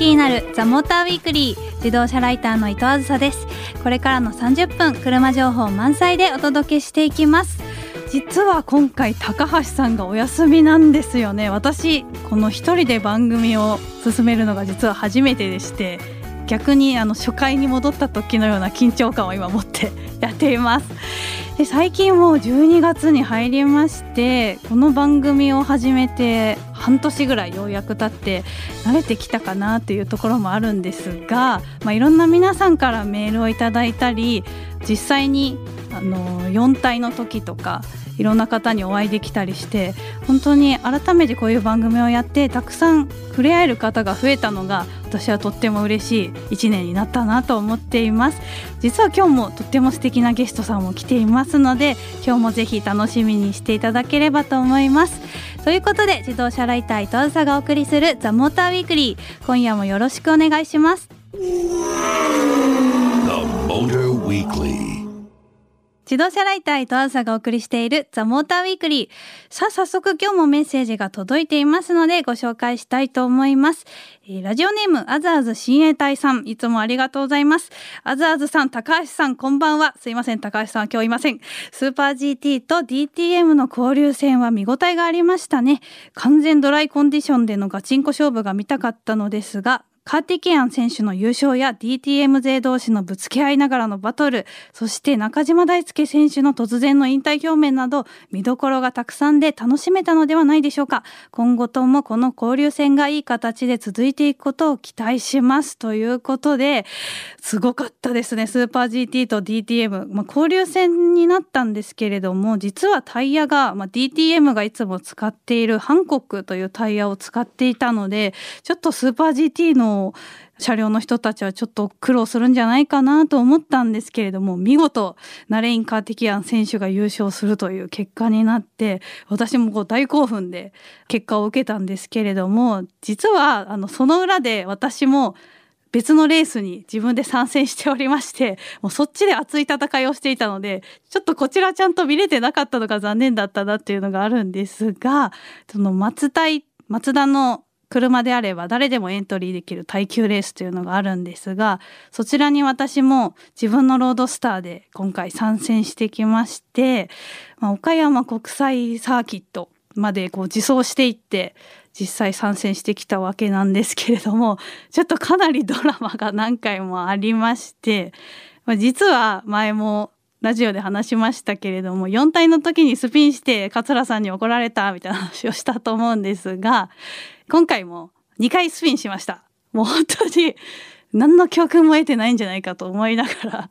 車がもっと好きになるザ・モーターウィークリー自動車ライターの伊藤あずさです。これからの30分車情報満載でお届けしていきます。実は今回高橋さんがお休みなんですよね。私この一人で番組を進めるのが実は初めてでして逆にあの初回に戻った時のような緊張感を今持ってやっています。で最近もう12月に入りましてこの番組を始めて半年ぐらいようやく経って慣れてきたかなというところもあるんですが、まあ、いろんな皆さんからメールをいただいたり実際にあの4体の時とかいろんな方にお会いできたりして本当に改めてこういう番組をやってたくさん触れ合える方が増えたのが私はとっても嬉しい1年になったなと思っています実は今日もとっても素敵なゲストさんも来ていますので今日もぜひ楽しみにしていただければと思いますということで自動車ライター伊藤さがお送りするザ・モーターウィークリー今夜もよろしくお願いします Weekly. 自動車ライター伊藤朝がお送りしているザ・モーターウィークリー。さあ早速今日もメッセージが届いていますのでご紹介したいと思います、えー、ラジオネームアザーズ親衛隊さん。いつもありがとうございます。アザーズさん高橋さんこんばんは。すいません高橋さんは今日いません。スーパー GT と DTM の交流戦は見応えがありましたね。完全ドライコンディションでのガチンコ勝負が見たかったのですがカーティケアン選手の優勝や DTM 勢同士のぶつけ合いながらのバトルそして中島大輔選手の突然の引退表明など見どころがたくさんで楽しめたのではないでしょうか。今後ともこの交流戦がいい形で続いていくことを期待します。ということですごかったですね。スーパー GT と DTM、まあ、交流戦になったんですけれども実はタイヤが、まあ、DTM がいつも使っているハンコックというタイヤを使っていたのでちょっとスーパー GT の車両の人たちはちょっと苦労するんじゃないかなと思ったんですけれども見事ナレイン・カーティキアン選手が優勝するという結果になって私もこう大興奮で結果を受けたんですけれども実はあのその裏で私も別のレースに自分で参戦しておりましてもうそっちで熱い戦いをしていたのでちょっとこちらちゃんと見れてなかったのが残念だったなっていうのがあるんですがその松田松田の車であれば誰でもエントリーできる耐久レースというのがあるんですがそちらに私も自分のロードスターで今回参戦してきまして、まあ、岡山国際サーキットまでこう自走していって実際参戦してきたわけなんですけれどもちょっとかなりドラマが何回もありまして、まあ、実は前もラジオで話しましたけれども4体の時にスピンして桂さんに怒られたみたいな話をしたと思うんですが今回も2回スピンしました。もう本当に何の教訓も得てないんじゃないかと思いながら。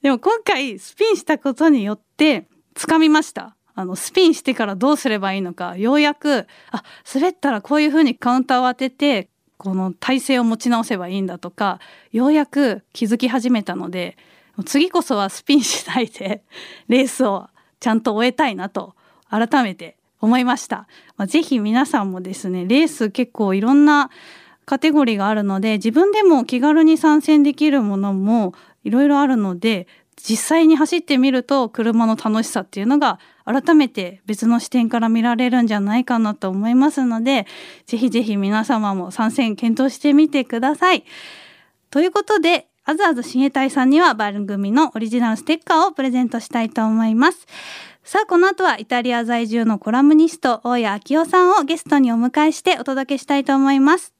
でも今回スピンしたことによってつかみました。あのスピンしてからどうすればいいのか。ようやくあ滑ったらこういう風にカウンターを当ててこの体勢を持ち直せばいいんだとかようやく気づき始めたので次こそはスピンしないで レースをちゃんと終えたいなと改めて思いました。まあ、ぜひ皆さんもですねレース結構いろんなカテゴリーがあるので自分でも気軽に参戦できるものもいろいろあるので実際に走ってみると車の楽しさっていうのが改めて別の視点から見られるんじゃないかなと思いますのでぜひぜひ皆様も参戦検討してみてください。ということであずあず親衛隊さんには番組のオリジナルステッカーをプレゼントしたいと思います。さあこの後はイタリア在住のコラムニスト大谷昭夫さんをゲストにお迎えしてお届けしたいと思います。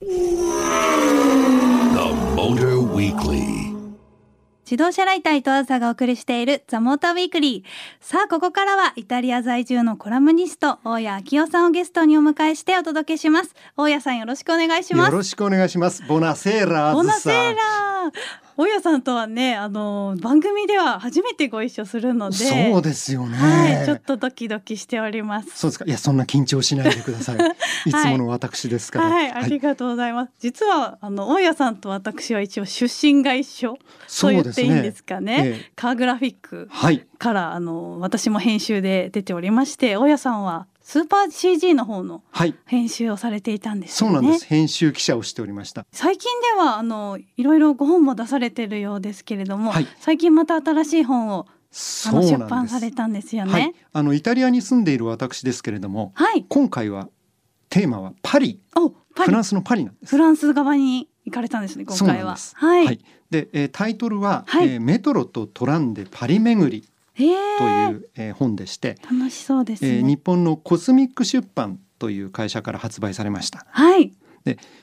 自動車ライター伊藤朝がお送りしているザ・モーターウィークリーさあここからはイタリア在住のコラムニスト大谷昭夫さんをゲストにお迎えしてお届けします。大谷さんよろしくお願いします。よろしくお願いします。ボナセーラボナセーラ大家さんとはねあの番組では初めてご一緒するのでそうですよね、はい、ちょっとドキドキしております。そうですか。いやそんな緊張しないでください。いつもの私ですから、はい、はい、ありがとうございます、実はあの大家さんと私は一応出身が一緒と言っていいんですかね、ね。ええ、カーグラフィックから、あの私も編集で出ておりまして大家さんはスーパー CG の方の編集をされていたんです、ね。はい、そうなんです。編集記者をしておりました。最近ではあのいろいろご本も出されてるようですけれども、はい、最近また新しい本をあの出版されたんですよね、はい、あのイタリアに住んでいる私ですけれども、はい、今回はテーマはパリ。フランスのパリなんです。フ。ランス側に行かれたんですね今そう回はなんです。はい、で、えータイトルは、はい。えーメトロとトランでパリ巡りという、えー本でして、楽しそうですね、えー日本のコスミック出版という会社から発売されました。はい。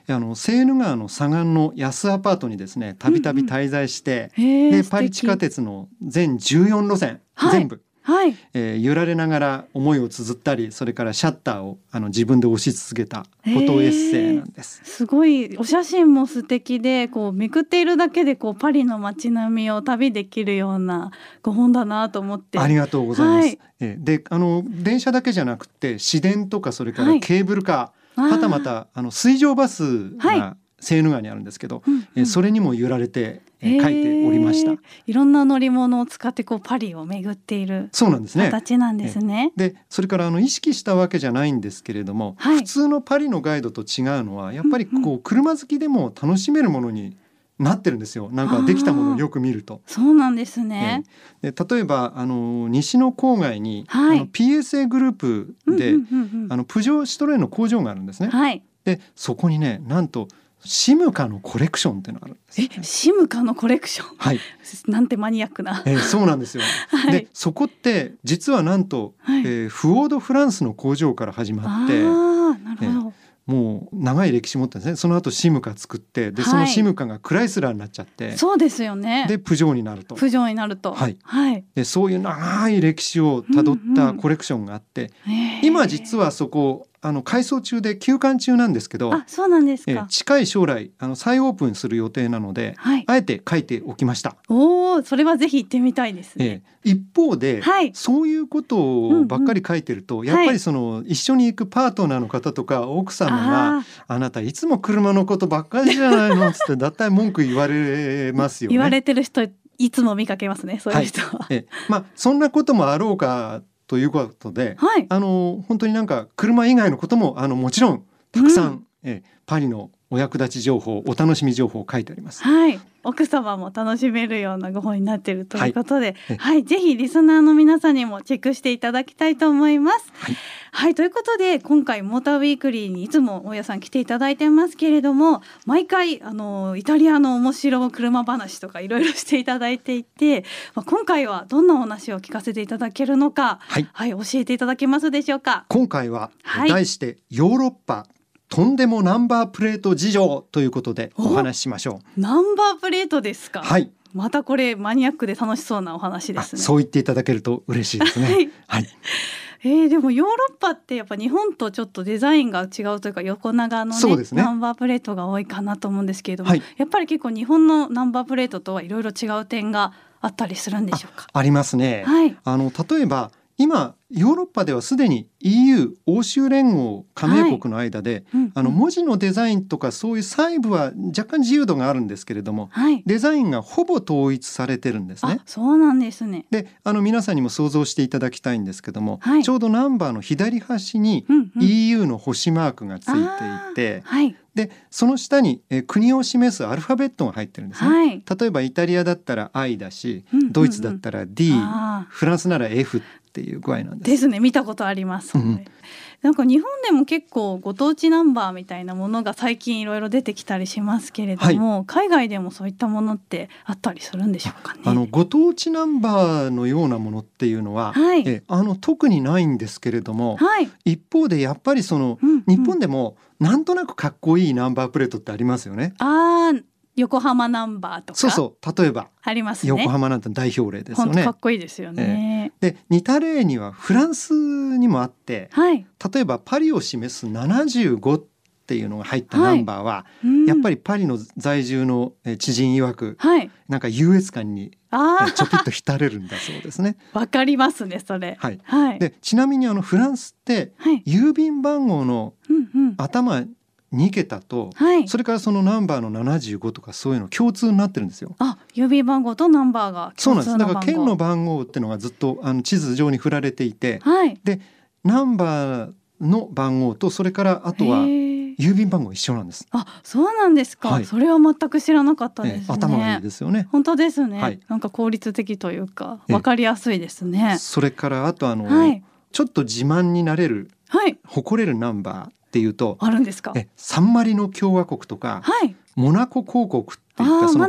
あのセーヌ川の左岸の安アパートにですねたびたび滞在して、へえでパリ地下鉄の全14路線、はい。全部、はい。えー揺られながら思いを綴ったりそれからシャッターをあの自分で押し続けたフォトエッセイなんです。すごいお写真も素敵でこうめくっているだけでこうパリの街並みを旅できるようなご本だなと思って。ありがとうございます。はい。えーであの電車だけじゃなくて市電とかそれかはい。らケーブルカー、あー。はたまたあの水上バスはい。がセーヌ川にあるんですけど、うんうん。えーそれにも揺られて、えー書いておりました。いろんな乗り物を使ってこうパリを巡っているそうなんですね。形なんですね。でそれからあの意識したわけじゃないんですけれども、はい普通のパリのガイドと違うのはやっぱりうんこう車好きでも楽しめるものになってるんですよなんかできたものをよく見ると。そうなんですね。で例えばあの西の郊外に、はいあの PSA グループで、うんうんうんうんあのプジョーシトレーンの工場があるんですね。はい。でそこにねなんとシムカのコレクションっていうのがあるんですね、シムカのコレクション？はい、なんてマニアックな。えーそうなんですよ。はいでそこって実はなんと、はいえーフォードフランスの工場から始まあって。あ、なるほど。もう長い歴史持ってるんですねその後シムカ作ってではいそのシムカがクライスラーになっちゃって、そうですよね。でプジョーになるとプジョーになると。はいはい。でそういう長い歴史をたどっうんうんたコレクションがあって、へー今実はそこあの改装中で休館中なんですけどあ、そうなんですか。え近い将来あの再オープンする予定なのではい。あえて書いておきました。おお、それはぜひ行ってみたいですね。ええ一方で、はいそういうことをばっかり書いてると、やっぱりその一緒に行くパートナーの方とか奥様があ「あなたいつも車のことばっかりじゃないの」っつってだったい文句言われますよね。言われてる人いつも見かけますね。そういう人は。ええまあそんなこともあろうかということではい。あの本当になんか車以外のこともあのもちろんたくさん、うんええパリのお役立ち情報お楽しみ情報を書いてあります。はい。奥様も楽しめるようなご本になっているということで、えはい、ぜひリスナーの皆さんにもチェックしていただきたいと思います。はい。はい、ということで今回モーターウィークリーにいつも大家さん来ていただいてますけれども毎回あのイタリアの面白車話とかいろいろしていただいていて、まあ、今回はどんなお話を聞かせていただけるのかはい。はい。教えていただけますでしょうか？今回は、はい。題してヨーロッパとんでもナンバープレート事情ということでお？話ししましょう。ナンバープレートですか？はい、またこれマニアックで楽しそうなお話であすねそう言っていただけると嬉しいですね。はいはい、えー、でもヨーロッパってやっぱ日本とちょっとデザインが違うというか横長のねねナンバープレートが多いかなと思うんですけれども、はいやっぱり結構日本のナンバープレートとはいろいろ違う点があったりするんでしょうか？ありますね。はい。あの例えば今ヨーロッパではすでに EU 欧州連合加盟国の間で、うんあの文字のデザインとかそういう細部は若干自由度があるんですけれどもはい。デザインがほぼ統一されてるんですねあ。、そうなんですね。であの皆さんにも想像していただきたいんですけども、はいちょうどナンバーの左端にうんうん。EU の星マークがついていて、はい。でその下に、えー国を示すアルファベットが入ってるんですね。はい。例えばイタリアだったら I だし、うんうんうんドイツだったら D、あフランスなら F っていう具合なんーです。ですね。見たことあります。うんなんか日本でも結構ご当地ナンバーみたいなものが最近いろいろ出てきたりしますけれども、海外でもそういったものってあったりするんでしょうかね？あのご当地ナンバーのようなものっていうのは、はいえあの特にないんですけれども、はい。一方でやっぱりその、うんうん日本でもなんとなくかっこいいナンバープレートってありますよね。ああ、横浜ナンバーとか？そうそう例えばありますね。横浜なんて代表例ですよねかっ。こいいですよね。で似た例にはフランスにもあってはい。例えばパリを示す75っていうのが入ったナンバーは、やっぱり。りパリの在住のえー知人曰くはい。なんか優越感にちょぴっと浸れるんだそうですね。あ、わかりますね、それ。はい、はい。でちなみにあのフランスってはい。郵便番号のうんうん。頭2桁とはい。それからそのナンバーの75とかそういうの共通になってるんですよ。あ、郵便番号とナンバーがそうなんです。だから県の番号っていうのがずっとあの地図上に振られていて、はい。ナンバーの番号とそれからあとは郵便番号一緒なんです。あ、そうなんですか。はいそれは全く知らなかったですね。ええ頭がいいですよね。本当ですね、はいなんか効率的というか、ええわかりやすいですね。それからあとあの、はい。ちょっと自慢になれるはい。誇れるナンバー、っていうとあるんですか？えサンマリノ共和国とかはい。モナコ公国っていったその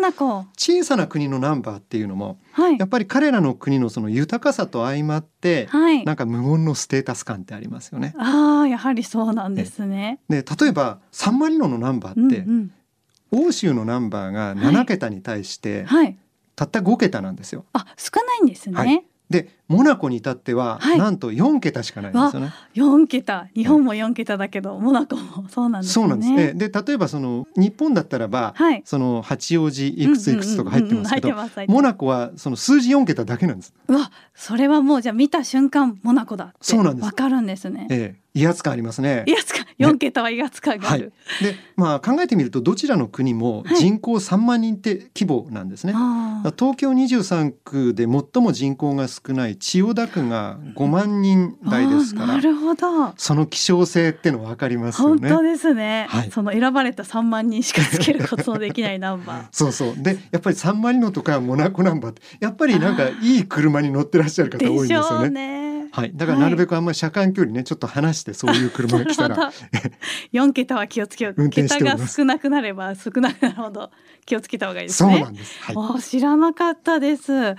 小さな国のナンバーっていうのもはい。やっぱり彼らの国のその豊かさと相まってはい。なんか無言のステータス感ってありますよね。ああやはりそうなんですね。で例えばサンマリノのナンバーって、うん欧州のナンバーが7桁に対してたった5桁なんですよ。あ少ないんですね、はい。でモナコに至ってははい。なんと4桁しかないんですよね。四桁。日本も四桁だけど、モナコもそうなんですね。そうなんです。ね。で例えばその日本だったらば、はい。その八王子いくついくつとか入ってますけど、モナコはその数字4桁だけなんです。うわそれはもうじゃあ見た瞬間モナコだってそうなんです。わかるんですね。ええ、威圧感ありますね。威圧感。四桁は威圧感があはい。る、。で、まあ考えてみるとどちらの国もはい。人口3万人って規模なんですね。ああ東京23区で最も人口が少ない千代田区が5万人台ですから、なるほど。その希少性っての分かりますよね。本当ですね、はい。その選ばれた3万人しかつけることのできないナンバー。そうそう。でやっぱりサンマリノとかモナコナンバーってやっぱりなんかいい車に乗ってらっしゃる方多いんですよね。ね。はい、だからなるべくあんまり車間距離ねちょっと離してそういう車が来たら。4桁は気をつけよう。桁が少なくなれば少なくなるほど 気をつけた方がいいですね。そうなんです。はい。知らなかったです。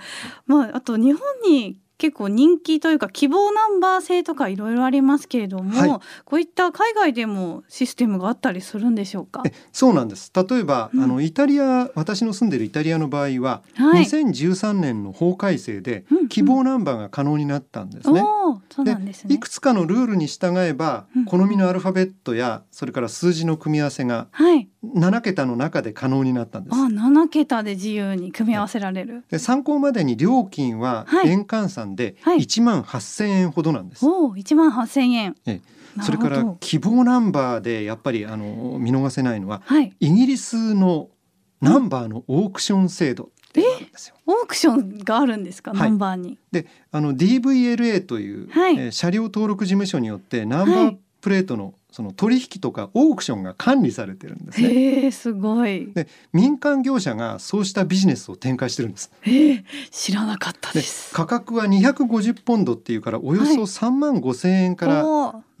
まああと日本に結構人気というか希望ナンバー制とかいろいろありますけれども、はいこういった海外でもシステムがあったりするんでしょうか？えそうなんです例えば、うんあのイタリア私の住んでるイタリアの場合は、はい。2013年の法改正でうんうん希望ナンバーが可能になったんですね。おお、そうなんですねい。くつかのルールに従えば、うん好みのアルファベットやそれから数字の組み合わせがはい。7桁の中で可能になったんです。あ、七桁で自由に組み合わせられる。で参考までに料金ははい円換算ではい1万8,000円ほどなんです。おお、一万八千円。ええなそれから希望ナンバーでやっぱりあの見逃せないのははい。イギリスのナンバーのオークション制度っていうのがあるんですよ。オークションがあるんですか、はいナンバーに。であの DVLA という、はいえー車両登録事務所によってナンバーはいプレートのその取引とかオークションが管理されてるんですね。へえ、すごい。で民間業者がそうしたビジネスを展開してるんです。へえ、知らなかったでです。価格は250ポンドっていうからおよそはい3万5千円から、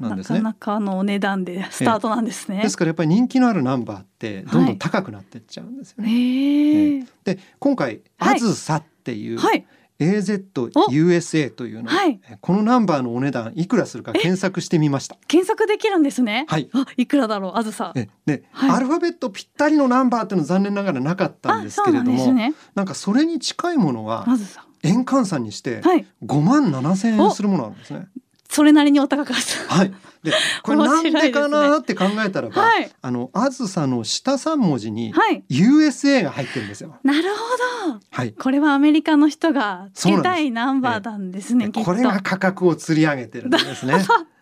なんですねなかなかのお値段でスタートなんですね。ですからやっぱり人気のあるナンバーってどんどん高くなってっちゃうんですよね。へえ。で今回「はいあずさ」っていう、はい。AZUSA というの、はいえこのナンバーのお値段いくらするか検索してみました。検索できるんですね。はいあ、いくらだろう、あずさ。えで、はいアルファベットぴったりのナンバーっていうのは残念ながらなかったんですけれども、ね。なんかそれに近いものは。円換算にしてはい。5万7千円するものなんですね。それなりにお高かった。はい。で、これなんでかなって考えたらば、はいあのあずさの下三文字にはい。USA が入ってるんですよ。なるほど。はい。これはアメリカの人がつけたいナンバーなんですね。きっと。これが価格を釣り上げてるんですね。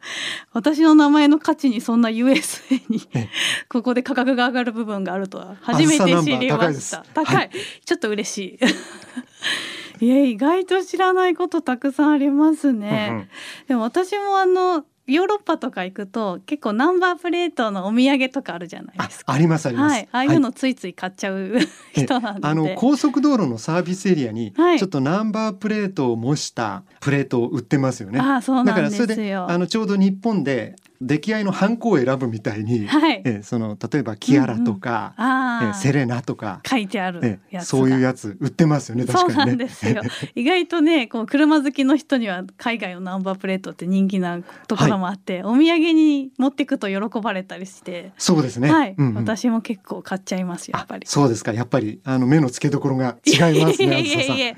私の名前の価値にそんな USA にえここで価格が上がる部分があるとは初めて知りました。高いです高い。ちょっと嬉しい。いや意外と知らないことたくさんありますね。うんうんでも私もあのヨーロッパとか行くと結構ナンバープレートのお土産とかあるじゃないあですか。ありますあります。はい、ああいうのついつい買っちゃう、人なので。あの高速道路のサービスエリアにはいちょっとナンバープレートを模したプレートを売ってますよね。ああそうなんでだからそれすよ。であのちょうど日本で出来合いのハンコを選ぶみたいに、はい。えその例えばキアラとか、えああ、セレナとか、書いてある。そういうやつ売ってますよねそうな確かにね。んですよ。意外とね、こう車好きの人には海外のナンバープレートって人気なところもあって、お土産に持ってくと喜ばれたりして、そうですね。はい、うんうん私も結構買っちゃいますやっぱりあ。そうですかやっぱりあの目の付けどころが違いますね。いえいえいえ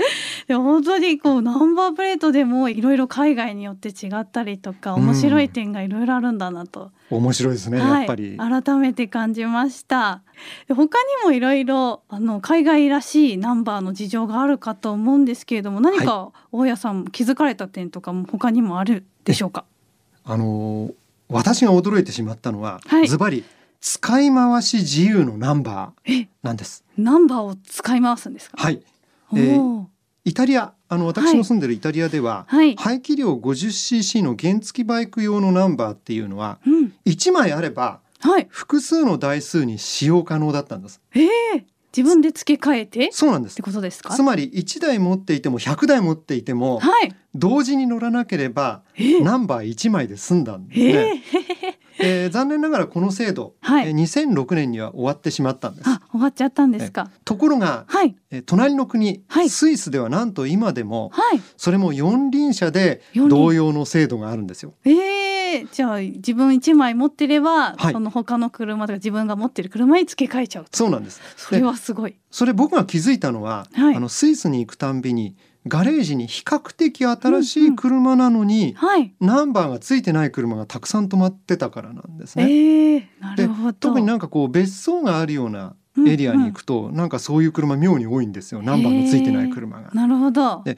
でも本当にこうナンバープレートでもいろいろ海外によって違ったりとか面白い点がいろいろあるんだなと、面白いですね、はい。やっぱり。改めて感じました。で他にもいろいろあの海外らしいナンバーの事情があるかと思うんですけれども何か大家さん気づかれた点とかも他にもあるでしょうか？あのー私が驚いてしまったのは、はい。ズバリ使い回し自由のナンバーえなんです。ナンバーを使い回すんですか？はい。おえーー。イタリアあの私の住んでるイタリアでは、はい、排気量 50cc の原付バイク用のナンバーっていうのはうん、1枚あればはい。複数の台数に使用可能だったんです。え。ー、自分で付け替えて？っそうなんです。て。ことですか？つまり1台持っていても100台持っていてもはい。同時に乗らなければえーナンバー1枚で済んだんですえね。ーえ。ー残念ながらこの制度、はい。えー2006年には終わってしまったんです。あ終わっちゃったんですか？ところが、はい。えー隣の国、はい。スイスではなんと今でもはい。それも四輪車で同様の制度があるんですよ。えー、じゃあ自分一枚持ってれば、はい。その他の車とか自分が持ってる車に付け替えちゃうと。そうなんです。それはすごい。それ僕が気づいたのは、はい。あのスイスに行くたんびにガレージに比較的新しい車なのに、はい。ナンバーがついてない車がたくさん止まってたからなんですえね。ー、なるほど。特になんかこう別荘があるようなエリアに行くと、なんかそういう車妙に多いんですよ。ナンバーのついてない車が。なるほど。で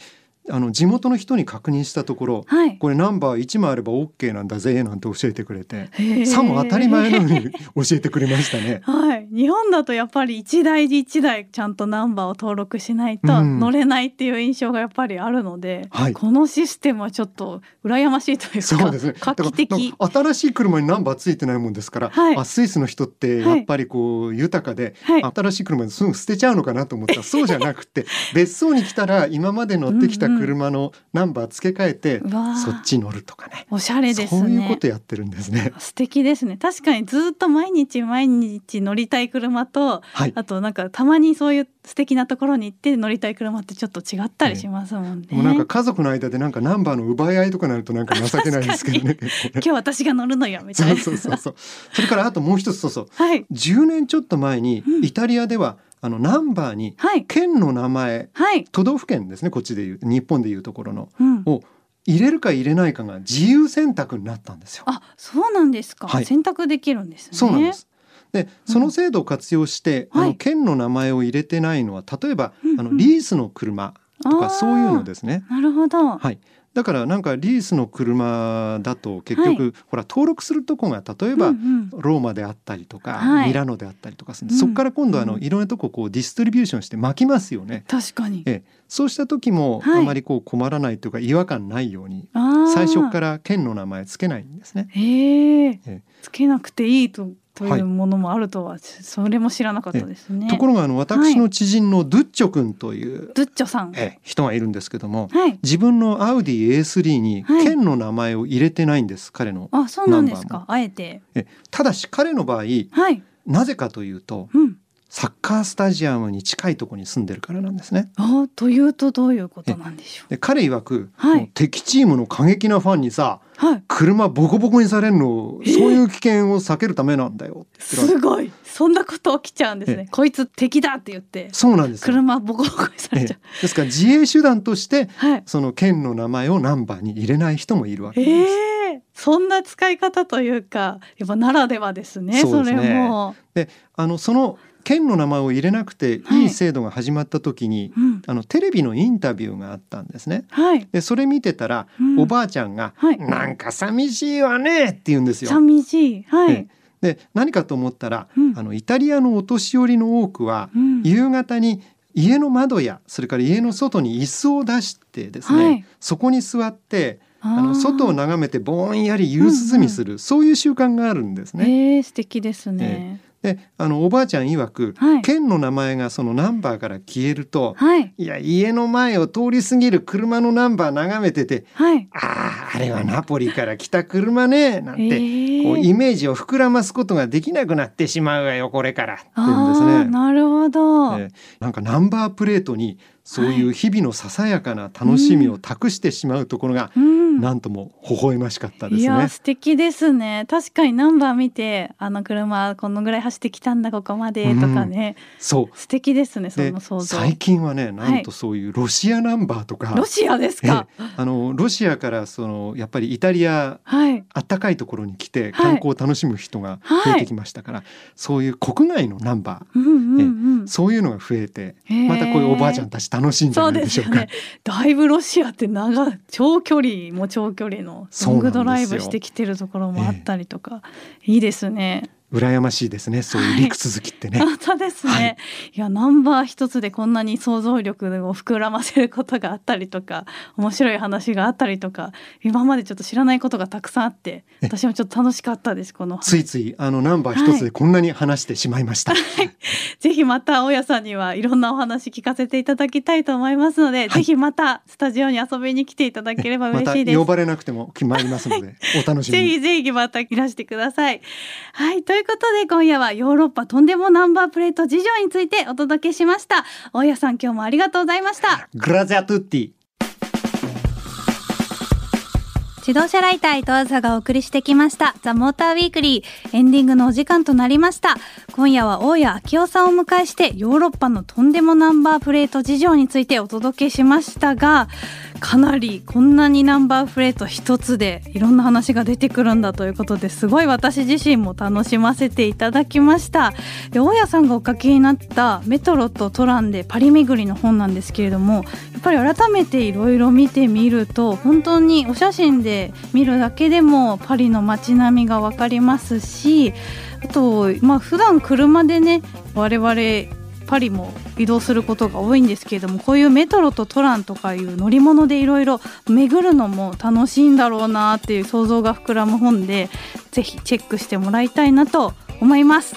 あの地元の人に確認したところはい。これナンバー1枚あれば OK なんだぜなんて教えてくれてさも当たり前のように 教えてくれましたね。はい、日本だとやっぱり一台一台ちゃんとナンバーを登録しないとうん。乗れないっていう印象がやっぱりあるので、はい。このシステムはちょっと羨ましいというかそうですね。画期的。新しい車にナンバーついてないもんですから、はい。あスイスの人ってやっぱりこう豊かで、はい。新しい車ですぐ捨てちゃうのかなと思ったらそうじゃなくて 別荘に来たら今まで乗ってきた車のナンバー付け替えて、うわー。そっち乗るとかね。おしゃれですね。そういうことやってるんですね。素敵ですね。確かにずっと毎日毎日乗りたい車とはい。あとなんかたまにそういう素敵なところに行って乗りたい車ってちょっと違ったりしますもんね。もうなんか家族の間でなんかナンバーの奪い合いとかなるとなんか情けないですけど ね。今日私が乗るのよみたそいうな。そうそうそう。それからあともう一つそうそう。はい10年ちょっと前にうんイタリアではあのナンバーにはい県の名前はい。都道府県ですねこっちでいう日本でいうところのうん。を入れるか入れないかが自由選択になったんですよ。あそうなんですか、はい選択できるんですね。そうなんです。でその制度を活用して、あのはい。県の名前を入れてないのは例えば、うんうん。あのリースの車とかそういうのですね。なるほど。はい。だからなんかリースの車だと結局、ほら登録するとこが例えば、うんうん。ローマであったりとか、はい。ミラノであったりとかする、うん。そこから今度あのうん。いろんなとここうディストリビューションして巻きますよね。確かに。ええ、そうした時もはい。あまりこう困らないというか違和感ないように最初から県の名前つけないんですね。へえええ。つけなくていいととはいいうものもあるとは、それも知らなかったですね。ところがあの私の知人のドゥッチョ君という、ドゥッチョさん。ええ人がいるんですけどもはい。自分のアウディ A3 にはい県の名前を入れてないんです彼の。あそうなんですナンバーか。あえて。えただし彼の場合はい。なぜかというとうん。サッカースタジアムに近いところに住んでるからなんですね。あというとどういうことなんでしょう。で彼曰く、はい敵チームの過激なファンにさはい。車ボコボコにされるのえそういう危険を避けるためなんだよすごい。そんなこと起きちゃうんですえね。こいつ敵だって言って。そうなんですよ、車ボコボコにさええれちゃう。ですから自衛手段としてはい。その県の名前をナンバーに入れない人もいるわけです。ええそんな使い方というか、やっぱならではですね。ねれも。であのその県の名前を入れなくてはいいい制度が始まった時に、うん。あのテレビのインタビューがあったんですね。はい。でそれ見てたら、うんおばあちゃんが、はいなんか寂しいわね」って言うんですよ。寂しい。はい。ええで何かと思ったら、うんあのイタリアのお年寄りの多くは、うん夕方に家の窓やそれから家の外に椅子を出してですね、はいそこに座ってあの外を眺めてぼんやり夕涼みする、そういう習慣があるんですね。ええ素敵ですね。であのおばあちゃん曰く、はい県の名前がそのナンバーから消えると、はい。いや家の前を通り過ぎる車のナンバー眺めててはい。「あああれはナポリから来た車ね」なんて、ええこうイメージを膨らますことができなくなってしまうわよこれからって言うんあですね。ーなるほど。えーなんかナンバープレートにそういう日々のささやかな楽しみを託してしまうところが、うん。なんとも微笑ましかったですいやね。素敵ですね。確かにナンバー見てあの車このぐらい走ってきたんだここまでとかね、そう。素敵ですねそでの想像。最近はねなんとそういうロシアナンバーとか、ロシアですえか、あのロシアからそのやっぱりイタリアはい。あったかいところに来てはい。観光を楽しむ人が増えてきましたから、そういう国外のナンバうんうんうんーそういうのが増えてまたこういうおばあちゃんたち楽しいんじゃないでしょうか？ですよね。だいぶロシアって長い 長距離も長距離のロングドライブしてきてるところもあったりとか、いいですね羨ましいですねそういう陸続きってね。本当ですね、はい、いやナンバー一つでこんなに想像力を膨らませることがあったりとか面白い話があったりとか今までちょっと知らないことがたくさんあって私もちょっと楽しかったですこのついついあのナンバー一つでこんなに話してしまいました、はい、ぜひまた大家さんにはいろんなお話聞かせていただきたいと思いますので、はい、ぜひまたスタジオに遊びに来ていただければ嬉しいです、ま、呼ばれなくても決まりますのでお楽しみ ぜひぜひまたいらしてください。はい。ということで今夜はヨーロッパとんでもナンバープレート事情についてお届けしました。大家さん今日もありがとうございました。グラザトゥッティ自動車ライター伊藤梓がお送りしてきました。ザ・モーターウィークリーエンディングのお時間となりました今夜は大谷明夫さんを迎えしてヨーロッパのとんでもナンバープレート事情についてお届けしましたがかなりこんなにナンバープレート一つでいろんな話が出てくるんだということですごい私自身も楽しませていただきました。で大家さんがお書きになったメトロとトランでパリ巡りの本なんですけれどもやっぱり改めていろいろ見てみると本当にお写真で見るだけでもパリの街並みが分かりますしあとまあ普段車でね我々パリも移動することが多いんですけれどもこういうメトロとトランとかいう乗り物でいろいろ巡るのも楽しいんだろうなっていう想像が膨らむ本でぜひチェックしてもらいたいなと思います。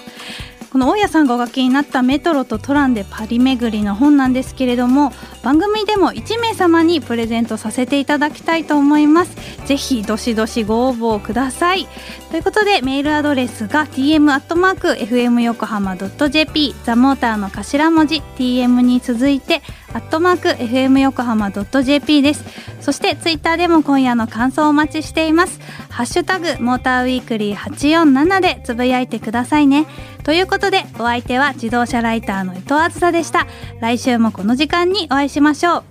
この大家さんがお書きになったメトロとトランでパリ巡りの本なんですけれども番組でも1名様にプレゼントさせていただきたいと思います。ぜひどしどしご応募ください。ということでメールアドレスが tm.fm 横浜 .jp ザモーターの頭文字 tm に続いてアットマーク FM 横浜 .jp です。そしてツイッターでも今夜の感想をお待ちしています。ハッシュタグモーターウィークリー847でつぶやいてくださいね。ということでお相手は自動車ライターの伊藤あずさでした。来週もこの時間にお会いしましょう。